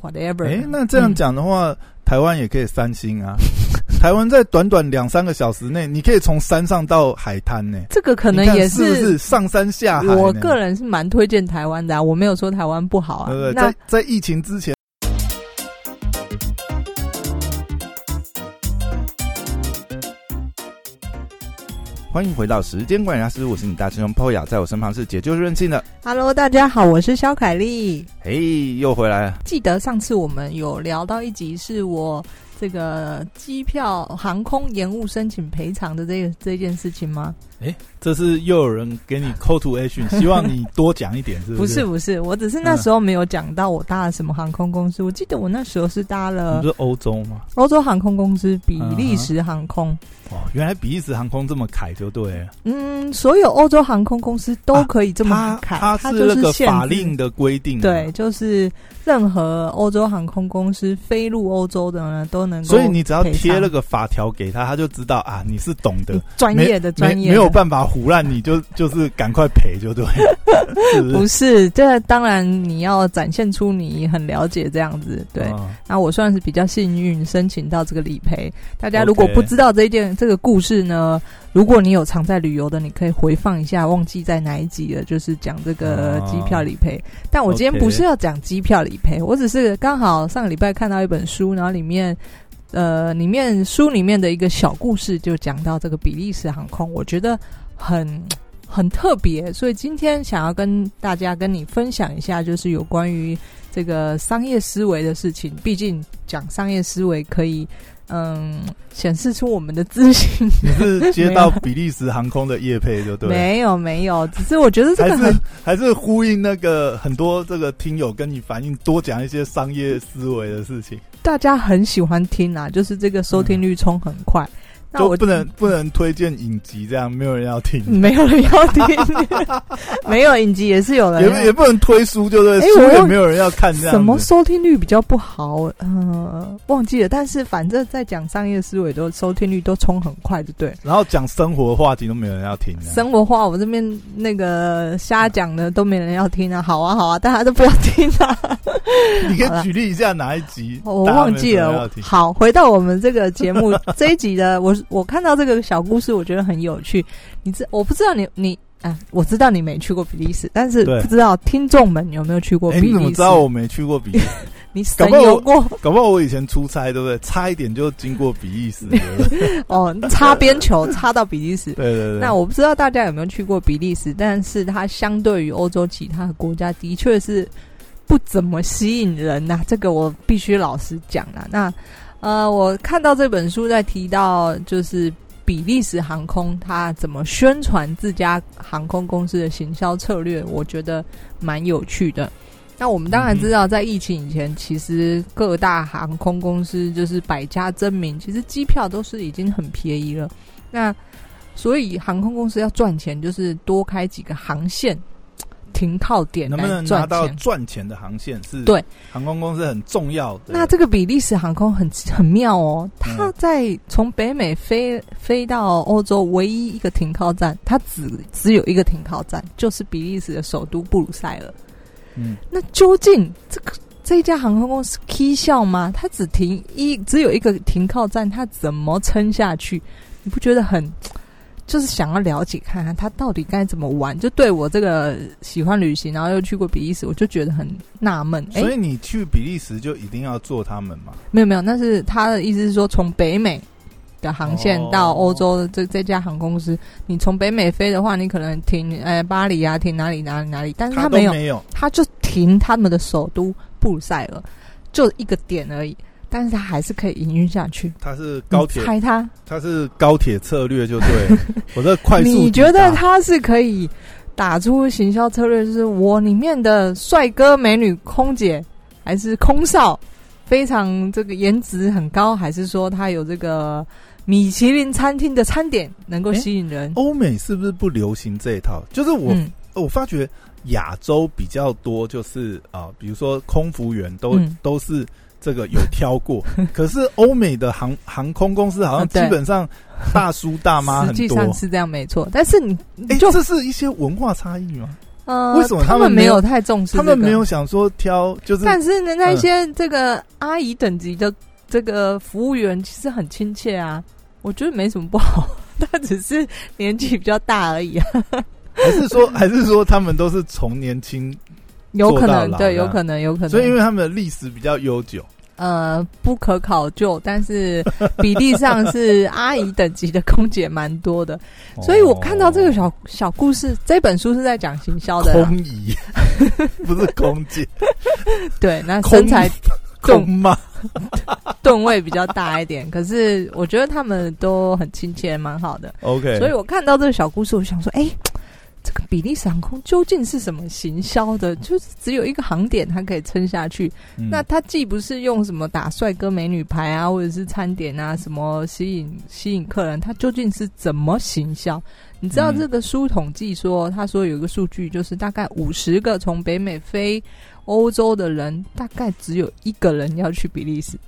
whatever。哎，那这样讲的话，台湾也可以三星啊。台湾在短短两三个小时内，你可以从山上到海滩呢。这个可能也是不是上山下海？我个人是蛮推荐台湾的，啊我没有说台湾不好啊。在在疫情之前。欢迎回到时间管理大师，我是你大师兄 Poya，在我身旁是解救任性的。Hello，大家好，我是肖凯丽。嘿，又回来了。记得上次我们有聊到一集，是我这个机票航空延误申请赔偿的这个这件事情吗？哎，这是又有人给你 call to action，希望你多讲一点，是不是？不是不是，我只是那时候没有讲到我搭了什么航空公司。我记得我那时候是搭了，不是欧洲吗？欧洲航空公司比利时航空。哦，原来比利时航空这么凯就对了。嗯，所有欧洲航空公司都可以这么凯，它是那个法令的规定。对，就是任何欧洲航空公司飞入欧洲的呢，都能够。所以你只要贴了个法条给他，他就知道啊，你是懂得专业的专业，没有办法胡乱，你就 就是赶快赔就对。不是，这当然你要展现出你很了解这样子。对，那我算是比较幸运，申请到这个理赔。大家如果不知道这一件。这个故事呢，如果你有常在旅游的，你可以回放一下，忘记在哪一集了，就是讲这个机票理赔。但我今天不是要讲机票理赔，我只是刚好上个礼拜看到一本书，然后里面呃，里面书里面的一个小故事就讲到这个比利时航空，我觉得很 很特别，所以今天想要跟大家跟你分享一下，就是有关于这个商业思维的事情。毕竟讲商业思维可以。嗯，显示出我们的自信。你是接到比利时航空的业配就对？没有没有，只是我觉得这个还是还是呼应那个很多这个听友跟你反映，多讲一些商业思维的事情。大家很喜欢听啊，就是这个收听率冲很快。就不能不能推荐影集，这样没有人要听，没有人要听，没有影集也是有人，也也不能推书，就对，书也没有人要看，这样什么收听率比较不好？呃，忘记了，但是反正在讲商业思维，都收听率都冲很快，就对。然后讲生活话题都没有人要听，生活话我这边那个瞎讲的都没人要听啊，好啊好啊，大家都不要听啊。你可以举例一下哪一集？我忘记了。好，回到我们这个节目 这一集的我。我看到这个小故事，我觉得很有趣。你知我不知道你你啊，我知道你没去过比利时，但是不知道听众们有没有去过比利时？你怎么知道我没去过比利时？你神游过？搞不好我以前出差，对不对？差一点就经过比利时。哦，擦边球擦到比利时。对对对。那我不知道大家有没有去过比利时，但是它相对于欧洲其他的国家，的确是不怎么吸引人呐。这个我必须老实讲了。那。呃，我看到这本书在提到，就是比利时航空它怎么宣传自家航空公司的行销策略，我觉得蛮有趣的。那我们当然知道，在疫情以前，其实各大航空公司就是百家争鸣，其实机票都是已经很便宜了。那所以航空公司要赚钱，就是多开几个航线。停靠点能不能拿到赚钱的航线是？对，航空公司很重要的。那这个比利时航空很很妙哦，它在从北美飞飞到欧洲唯一一个停靠站，它只只有一个停靠站，就是比利时的首都布鲁塞尔。嗯，那究竟这个这一家航空公司 K 笑吗？它只停一只有一个停靠站，它怎么撑下去？你不觉得很？就是想要了解看看他到底该怎么玩，就对我这个喜欢旅行，然后又去过比利时，我就觉得很纳闷。所以你去比利时就一定要坐他们吗？没有没有，那是他的意思是说，从北美的航线到欧洲的这这家航空公司，你从北美飞的话，你可能停呃巴黎啊，停哪里哪里哪里，但是他没有，没有，他就停他们的首都布鲁塞尔，就一个点而已。但是它还是可以营运下去。它是高铁，猜它，它是高铁策略就对。我的快速，你觉得它是可以打出行销策略？就是我里面的帅哥美女空姐还是空少，非常这个颜值很高，还是说它有这个米其林餐厅的餐点能够吸引人？欧美是不是不流行这一套？就是我我发觉亚洲比较多，就是啊，比如说空服员都都是。这个有挑过，可是欧美的航航空公司好像基本上大叔大妈很多，实际上是这样没错。但是你，哎，这是一些文化差异吗？呃，为什么他们没有太重视？他们没有想说挑，就是，但是呢，那些这个阿姨等级的这个服务员其实很亲切啊，我觉得没什么不好，他只是年纪比较大而已啊。还是说，还是说他们都是从年轻有可能对，有可能有可能，所以因为他们的历史比较悠久。呃，不可考究，但是 比例上是阿姨等级的空姐蛮多的，所以我看到这个小小故事，这本书是在讲行销的空姨，不是空姐，对，那身材空嘛，吨位比较大一点，可是我觉得他们都很亲切，蛮好的。OK，所以我看到这个小故事，我想说，哎。这个比利时航空究竟是什么行销的？就是只有一个航点，它可以撑下去。那它既不是用什么打帅哥美女牌啊，或者是餐点啊，什么吸引吸引客人，它究竟是怎么行销？你知道这个书统计说，他说有一个数据，就是大概五十个从北美飞欧洲的人，大概只有一个人要去比利时。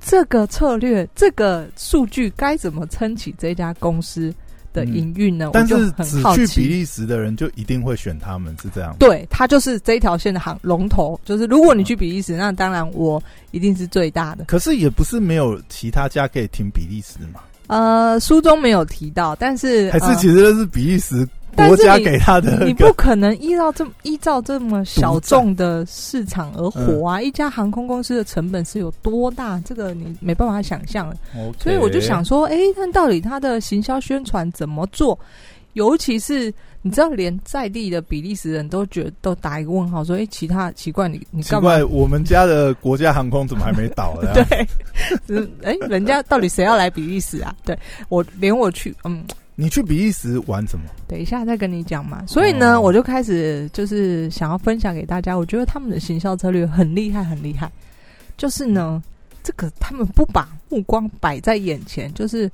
这个策略，这个数据该怎么撑起这家公司？的营运呢？但是只去比利时的人就一定会选他们，是这样？对，他就是这一条线的行龙头。就是如果你去比利时，那当然我一定是最大的。可是也不是没有其他家可以停比利时嘛？呃，书中没有提到，但是还是其实是比利时。国家给他的，你不可能依照这么依照这么小众的市场而活啊！一家航空公司的成本是有多大？这个你没办法想象。所以我就想说，哎，那到底他的行销宣传怎么做？尤其是你知道，连在地的比利时人都觉得都打一个问号，说：“哎，其他奇怪，你你奇怪，我们家的国家航空怎么还没倒？” 对，哎，人家到底谁要来比利时啊？对我连我去，嗯。你去比利时玩什么？等一下再跟你讲嘛。所以呢，我就开始就是想要分享给大家。我觉得他们的行销策略很厉害，很厉害。就是呢，这个他们不把目光摆在眼前。就是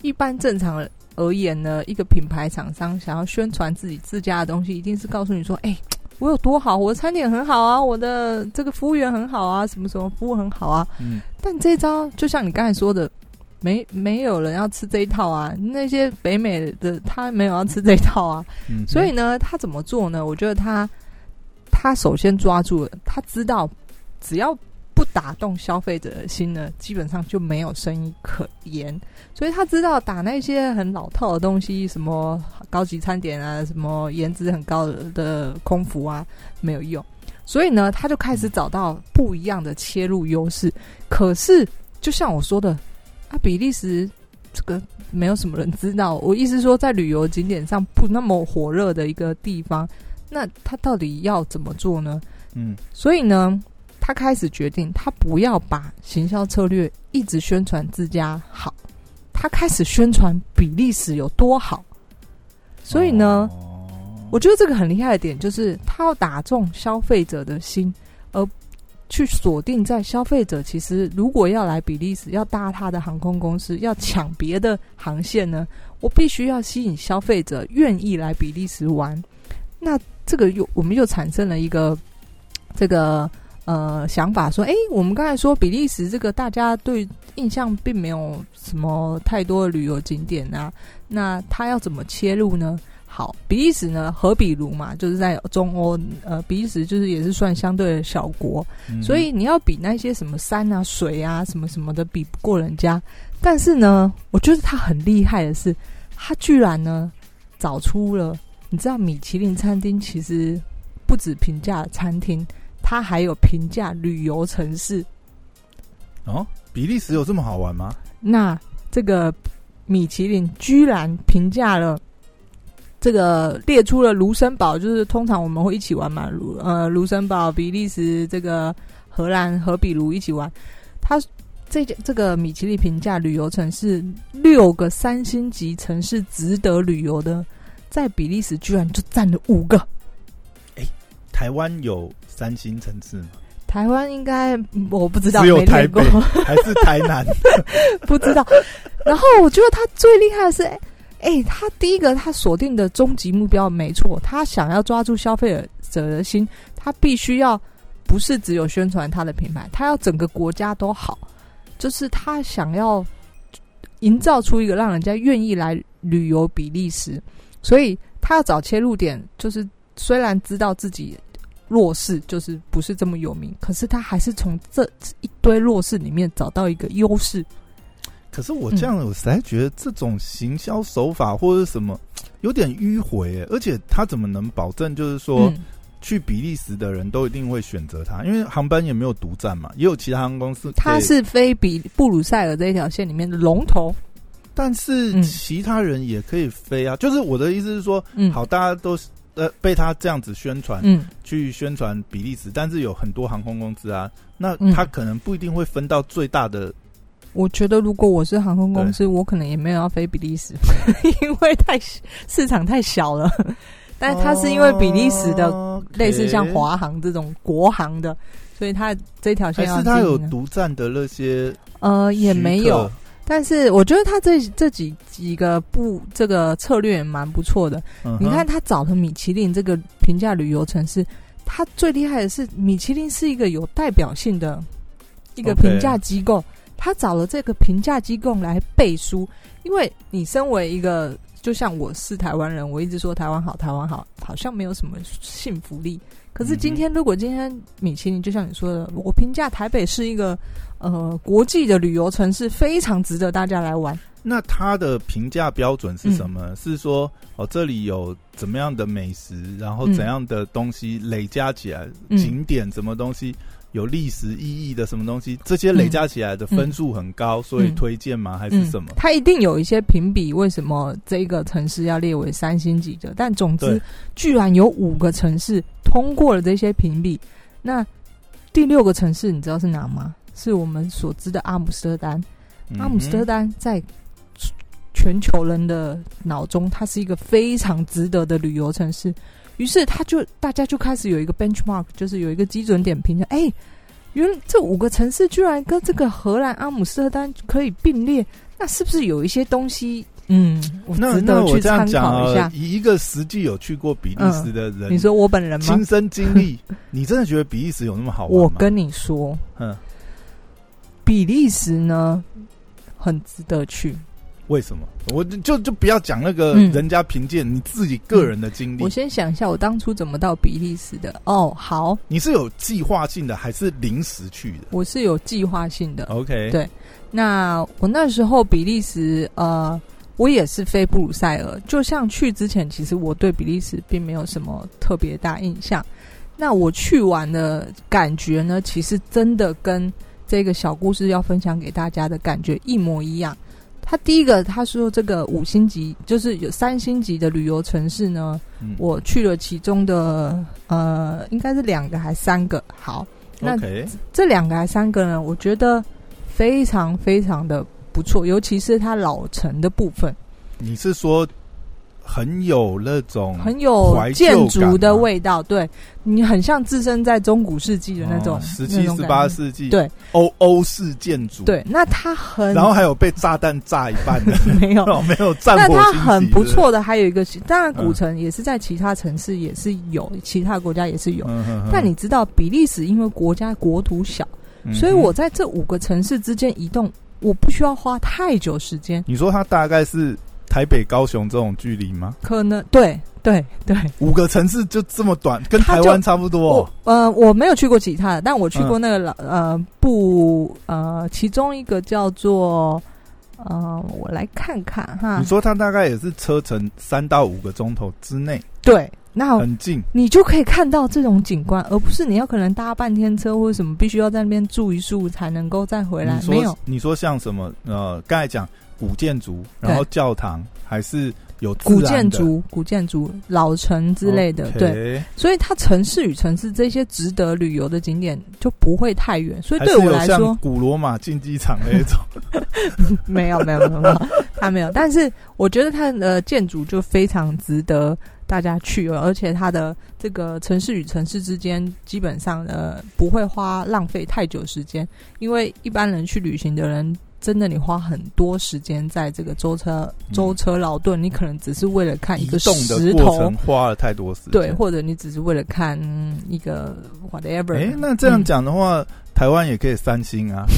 一般正常而言呢，一个品牌厂商想要宣传自己自家的东西，一定是告诉你说：“哎，我有多好，我的餐点很好啊，我的这个服务员很好啊，什么什么服务很好啊。”嗯。但这招就像你刚才说的。没没有人要吃这一套啊！那些北美的他没有要吃这一套啊，所以呢，他怎么做呢？我觉得他他首先抓住了，他知道只要不打动消费者的心呢，基本上就没有生意可言。所以他知道打那些很老套的东西，什么高级餐点啊，什么颜值很高的空服啊，没有用。所以呢，他就开始找到不一样的切入优势。可是，就像我说的。啊，比利时这个没有什么人知道。我意思说，在旅游景点上不那么火热的一个地方，那他到底要怎么做呢？嗯，所以呢，他开始决定，他不要把行销策略一直宣传自家好，他开始宣传比利时有多好。所以呢，我觉得这个很厉害的点就是，他要打中消费者的心，而。去锁定在消费者，其实如果要来比利时，要搭他的航空公司，要抢别的航线呢，我必须要吸引消费者愿意来比利时玩。那这个又我们又产生了一个这个呃想法，说，哎，我们刚才说比利时这个大家对印象并没有什么太多的旅游景点啊，那他要怎么切入呢？好，比利时呢，和比如嘛，就是在中欧，呃，比利时就是也是算相对的小国，所以你要比那些什么山啊、水啊、什么什么的比不过人家。但是呢，我觉得他很厉害的是，他居然呢找出了，你知道米其林餐厅其实不止评价餐厅，它还有评价旅游城市。哦，比利时有这么好玩吗？那这个米其林居然评价了。这个列出了卢森堡，就是通常我们会一起玩嘛，卢呃卢森堡、比利时、这个荷兰和比卢一起玩。他这这个米其林评价旅游城市六个三星级城市值得旅游的，在比利时居然就占了五个。哎，台湾有三星城市吗？台湾应该我不知道，只有台北还是台南？不知道。然后我觉得他最厉害的是。哎，他第一个，他锁定的终极目标没错，他想要抓住消费者的心，他必须要不是只有宣传他的品牌，他要整个国家都好，就是他想要营造出一个让人家愿意来旅游比利时，所以他要找切入点，就是虽然知道自己弱势就是不是这么有名，可是他还是从这一堆弱势里面找到一个优势。可是我这样，我实在觉得这种行销手法或者什么有点迂回，而且他怎么能保证就是说去比利时的人都一定会选择他？因为航班也没有独占嘛，也有其他航空公司。他是飞比布鲁塞尔这一条线里面的龙头，但是其他人也可以飞啊。就是我的意思是说，好，大家都呃被他这样子宣传，嗯，去宣传比利时，但是有很多航空公司啊，那他可能不一定会分到最大的。我觉得，如果我是航空公司，我可能也没有要飞比利时，因为太市场太小了。但它是因为比利时的类似像华航这种国航的，所以它这条线是它有独占的那些呃也没有。但是我觉得他这这几几个不这个策略也蛮不错的。你看他找的米其林这个平价旅游城市，他最厉害的是米其林是一个有代表性的一个评价机构。他找了这个评价机构来背书，因为你身为一个，就像我是台湾人，我一直说台湾好，台湾好，好像没有什么信服力。可是今天，如果今天米其林就像你说的，我评价台北是一个呃国际的旅游城市，非常值得大家来玩。那他的评价标准是什么？是说哦，这里有怎么样的美食，然后怎样的东西累加起来，景点什么东西？有历史意义的什么东西？这些累加起来的分数很高，所以推荐吗？还是什么？它一定有一些评比，为什么这个城市要列为三星级的？但总之，居然有五个城市通过了这些评比。那第六个城市你知道是哪吗？是我们所知的阿姆斯特丹。阿姆斯特丹在全球人的脑中，它是一个非常值得的旅游城市。于是他就大家就开始有一个 benchmark，就是有一个基准点评价。哎，原这五个城市居然跟这个荷兰阿姆斯特丹可以并列，那是不是有一些东西？嗯，值得去参考一下。以一个实际有去过比利时的人，你说我本人吗？亲身经历，你真的觉得比利时有那么好玩吗？我跟你说，嗯，比利时呢，很值得去。为什么？我就就不要讲那个人家凭借，你自己个人的经历。我先想一下，我当初怎么到比利时的？哦，好，你是有计划性的还是临时去的？我是有计划性的。OK，对。那我那时候比利时，呃，我也是飞布鲁塞尔。就像去之前，其实我对比利时并没有什么特别大印象。那我去玩的感觉呢，其实真的跟这个小故事要分享给大家的感觉一模一样。他第一个他说这个五星级就是有三星级的旅游城市呢，我去了其中的呃应该是两个还三个。好，那这两个还三个呢，我觉得非常非常的不错，尤其是它老城的部分。你是说？很有那种很有建筑的味道，对你很像置身在中古世纪的那种十七、十八世纪，对欧欧式建筑，对。那它很，然后还有被炸弹炸一半的，没有 没有战火。那它很不错的，还有一个，当然古城也是在其他城市也是有，其他国家也是有。但你知道，比利时因为国家国土小，所以我在这五个城市之间移动，我不需要花太久时间。你说它大概是？台北、高雄这种距离吗？可能对对对，五个城市就这么短，跟台湾差不多。呃，我没有去过其他的，但我去过那个老呃不呃，其中一个叫做呃，我来看看哈。你说它大概也是车程三到五个钟头之内？对，那很近，你就可以看到这种景观，而不是你要可能搭半天车或者什么，必须要在那边住一宿才能够再回来。没有，你说像什么呃，刚才讲。古建筑，然后教堂还是有古建筑、古建筑、老城之类的，对。所以它城市与城市这些值得旅游的景点就不会太远。所以对我来说，古罗马竞技场那种，没有没有没有，它没有。但是我觉得它的建筑就非常值得大家去，而且它的这个城市与城市之间基本上呃不会花浪费太久时间，因为一般人去旅行的人。真的，你花很多时间在这个舟车舟车劳顿，你可能只是为了看一个石头，花了太多时间。对，或者你只是为了看一个 whatever。哎，那这样讲的话，台湾也可以三星啊。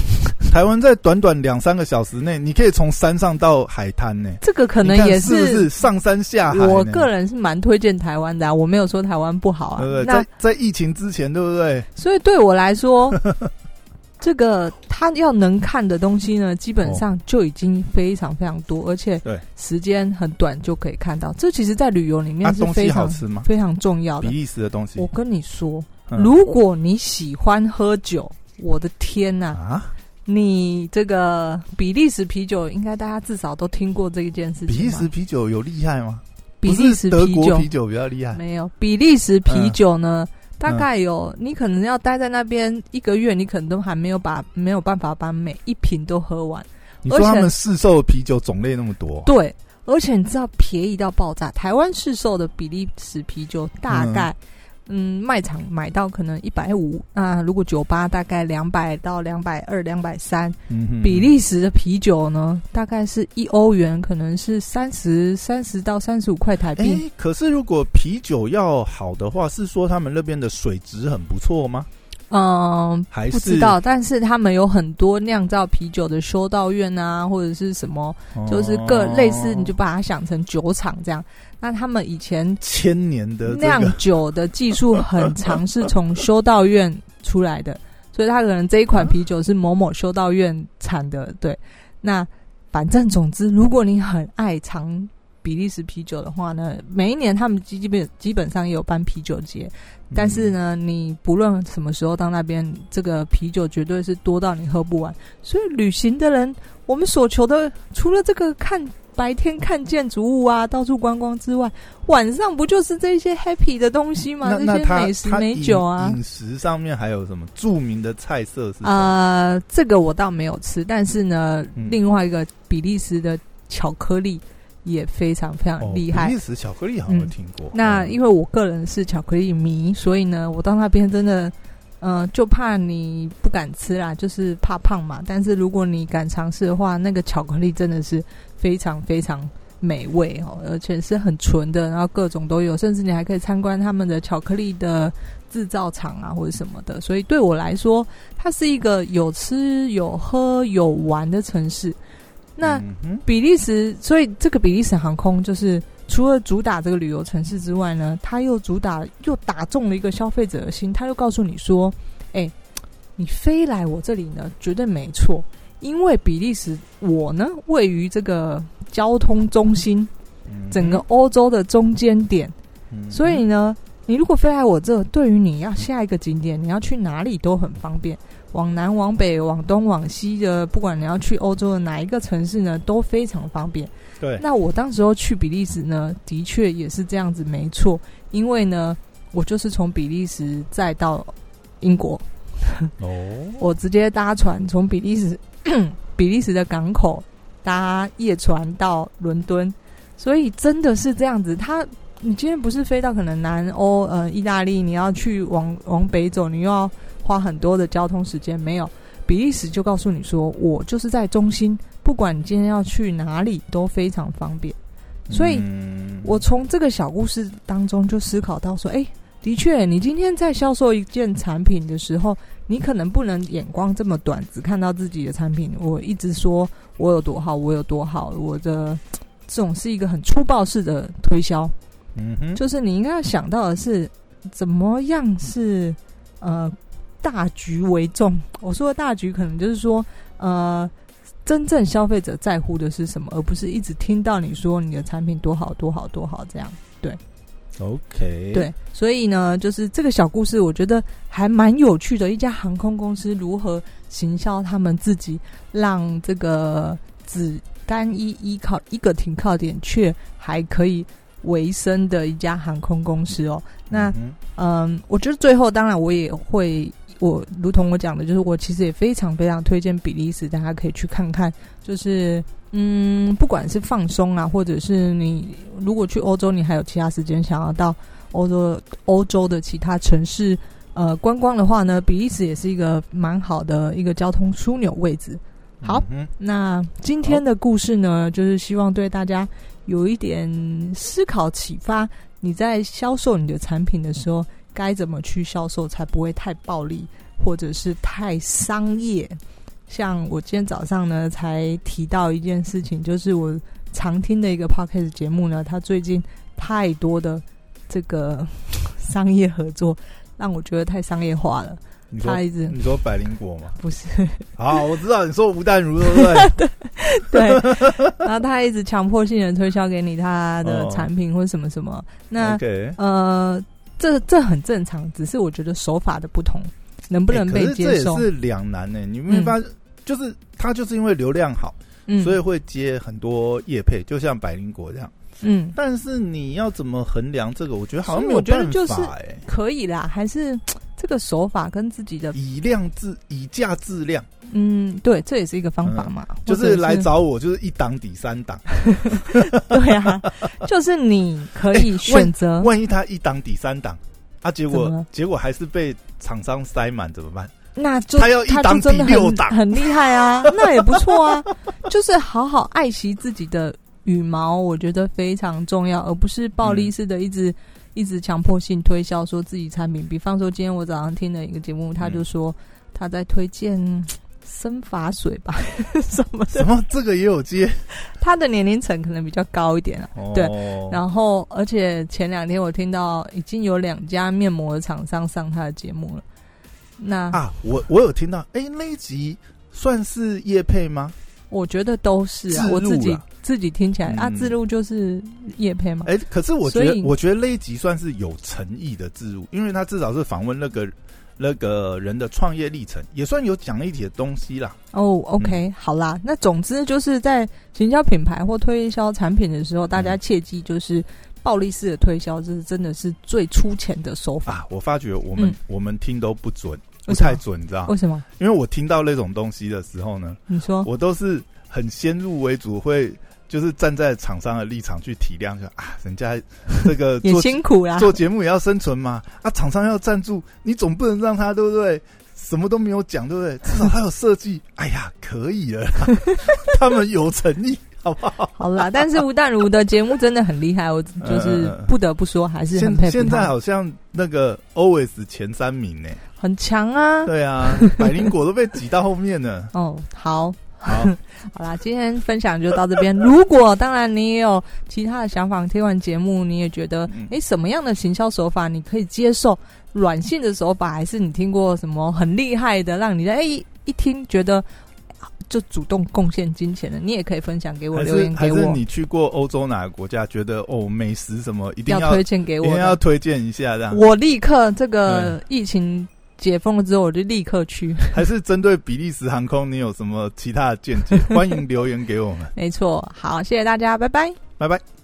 台湾在短短两三个小时内，你可以从山上到海滩呢。这个可能也是是上山下海。我个人是蛮推荐台湾的，啊我没有说台湾不好啊。对不对？在在疫情之前，对不对？所以对我来说，这个他要能看的东西呢，基本上就已经非常非常多，而且对时间很短就可以看到。这其实，在旅游里面是非常非常重要的。比利时的东西，我跟你说，如果你喜欢喝酒，我的天呐！啊！你这个比利时啤酒，应该大家至少都听过这一件事情。比利时啤酒有厉害吗？比利时德国啤酒比较厉害。没有，比利时啤酒呢，大概有你可能要待在那边一个月，你可能都还没有把没有办法把每一瓶都喝完。你说他们市售的啤酒种类那么多？对，而且你知道便宜到爆炸。台湾市售的比利时啤酒大概。嗯，卖场买到可能一百五，那如果酒吧大概两百到两百二、两百三。比利时的啤酒呢，大概是一欧元，可能是三十三十到三十五块台币。可是如果啤酒要好的话，是说他们那边的水质很不错吗？嗯，不知道，但是他们有很多酿造啤酒的修道院啊，或者是什么，就是各类似，你就把它想成酒厂这样。那他们以前千年的酿酒的技术很长，是从修道院出来的，所以他可能这一款啤酒是某某修道院产的。对，那反正总之，如果你很爱尝比利时啤酒的话呢，每一年他们基本基本上也有办啤酒节，但是呢，你不论什么时候到那边，这个啤酒绝对是多到你喝不完。所以旅行的人，我们所求的除了这个看。白天看建筑物啊，到处观光之外，晚上不就是这些 happy 的东西吗？这些美食美酒啊，饮食上面还有什么著名的菜色？是啊，这个我倒没有吃，但是呢，另外一个比利时的巧克力也非常非常厉害。比利时巧克力好像听过。那因为我个人是巧克力迷，所以呢，我到那边真的。嗯，就怕你不敢吃啦，就是怕胖嘛。但是如果你敢尝试的话，那个巧克力真的是非常非常美味哦，而且是很纯的，然后各种都有，甚至你还可以参观他们的巧克力的制造厂啊，或者什么的。所以对我来说，它是一个有吃有喝有玩的城市。那比利时，所以这个比利时航空就是。除了主打这个旅游城市之外呢，他又主打又打中了一个消费者的心，他又告诉你说：“哎，你飞来我这里呢，绝对没错，因为比利时我呢位于这个交通中心，整个欧洲的中间点，所以呢，你如果飞来我这，对于你要下一个景点，你要去哪里都很方便。”往南、往北、往东、往西的，不管你要去欧洲的哪一个城市呢，都非常方便。对，那我当时候去比利时呢，的确也是这样子，没错。因为呢，我就是从比利时再到英国。哦，我直接搭船从比利时 比利时的港口搭夜船到伦敦，所以真的是这样子。他，你今天不是飞到可能南欧呃意大利，你要去往往北走，你又要。花很多的交通时间没有，比利时就告诉你说，我就是在中心，不管你今天要去哪里都非常方便。所以，我从这个小故事当中就思考到说，哎，的确，你今天在销售一件产品的时候，你可能不能眼光这么短，只看到自己的产品。我一直说我有多好，我有多好，我的这种是一个很粗暴式的推销。嗯哼，就是你应该要想到的是，怎么样是呃。大局为重，我说的大局可能就是说，呃，真正消费者在乎的是什么，而不是一直听到你说你的产品多好多好多好这样。对，OK，对，所以呢，就是这个小故事，我觉得还蛮有趣的。一家航空公司如何行销他们自己，让这个只单一依靠一个停靠点，却还可以维生的一家航空公司哦。那嗯，我觉得最后当然我也会。我如同我讲的，就是我其实也非常非常推荐比利时，大家可以去看看。就是嗯，不管是放松啊，或者是你如果去欧洲，你还有其他时间想要到欧洲欧洲的其他城市呃观光的话呢，比利时也是一个蛮好的一个交通枢纽位置。好，那今天的故事呢，就是希望对大家有一点思考启发。你在销售你的产品的时候。该怎么去销售才不会太暴力，或者是太商业？像我今天早上呢，才提到一件事情，就是我常听的一个 podcast 节目呢，它最近太多的这个商业合作，让我觉得太商业化了。他一直你说百灵果吗？不是。好，我知道你说吴淡如对不 对？对。然后他一直强迫性的推销给你他的产品或者什么什么。那呃，这这很正常，只是我觉得手法的不同，能不能被接受？这也是两难呢。你没发现？就是他就是因为流量好，所以会接很多业配，就像百灵果这样。嗯。但是你要怎么衡量这个？我觉得好像没有办法。哎，可以啦，还是。这个手法跟自己的以量质以价质量，嗯，对，这也是一个方法嘛。就是来找我，就是一档抵三档。对啊，就是你可以选择。万一他一档抵三档，啊，结果结果还是被厂商塞满怎么办？那就他要一档抵六档，很厉害啊，那也不错啊。就是好好爱惜自己的羽毛，我觉得非常重要，而不是暴力式的一直。一直强迫性推销说自己产品，比方说今天我早上听了一个节目，他就说他在推荐 生发水吧，什么什么？这个也有接，他的年龄层可能比较高一点啊，对，然后而且前两天我听到已经有两家面膜的厂商上他的节目了，那啊，我我有听到，哎，那一集算是叶配吗？我觉得都是啊，我自己自己听起来啊，自录就是叶配嘛。哎，可是我觉得，我觉得那一集算是有诚意的自录，因为他至少是访问那个那个人的创业历程，也算有讲一些东西啦。哦，OK，好啦，那总之就是在行销品牌或推销产品的时候，大家切记就是暴力式的推销，这是真的是最粗浅的手法。我发觉我们我们听都不准。不太准，你知道为什么？因为我听到那种东西的时候呢，你说我都是很先入为主，会就是站在厂商的立场去体谅，就啊，人家这个 也辛苦啦，做节目也要生存嘛，啊，厂商要赞助，你总不能让他对不对？什么都没有讲，对不对？至少他有设计，哎呀，可以了，他们有诚意。好不好？好啦，但是吴淡如的节目真的很厉害，我 就是不得不说，还是很佩服现在好像那个 always 前三名呢，很强啊。对啊，百灵果都被挤到后面了。哦，好，好，好啦，今天分享就到这边。如果当然你也有其他的想法，听完节目你也觉得，哎，什么样的行销手法你可以接受？软性的手法，还是你听过什么很厉害的，让你的哎一听觉得。就主动贡献金钱的，你也可以分享给我，留言给我。还是你去过欧洲哪个国家，觉得哦美食什么一定要推荐给我，一定要推荐一下这样。我立刻这个疫情解封了之后，我就立刻去。还是针对比利时航空，你有什么其他的见解？欢迎留言给我们。没错，好，谢谢大家，拜拜，拜拜。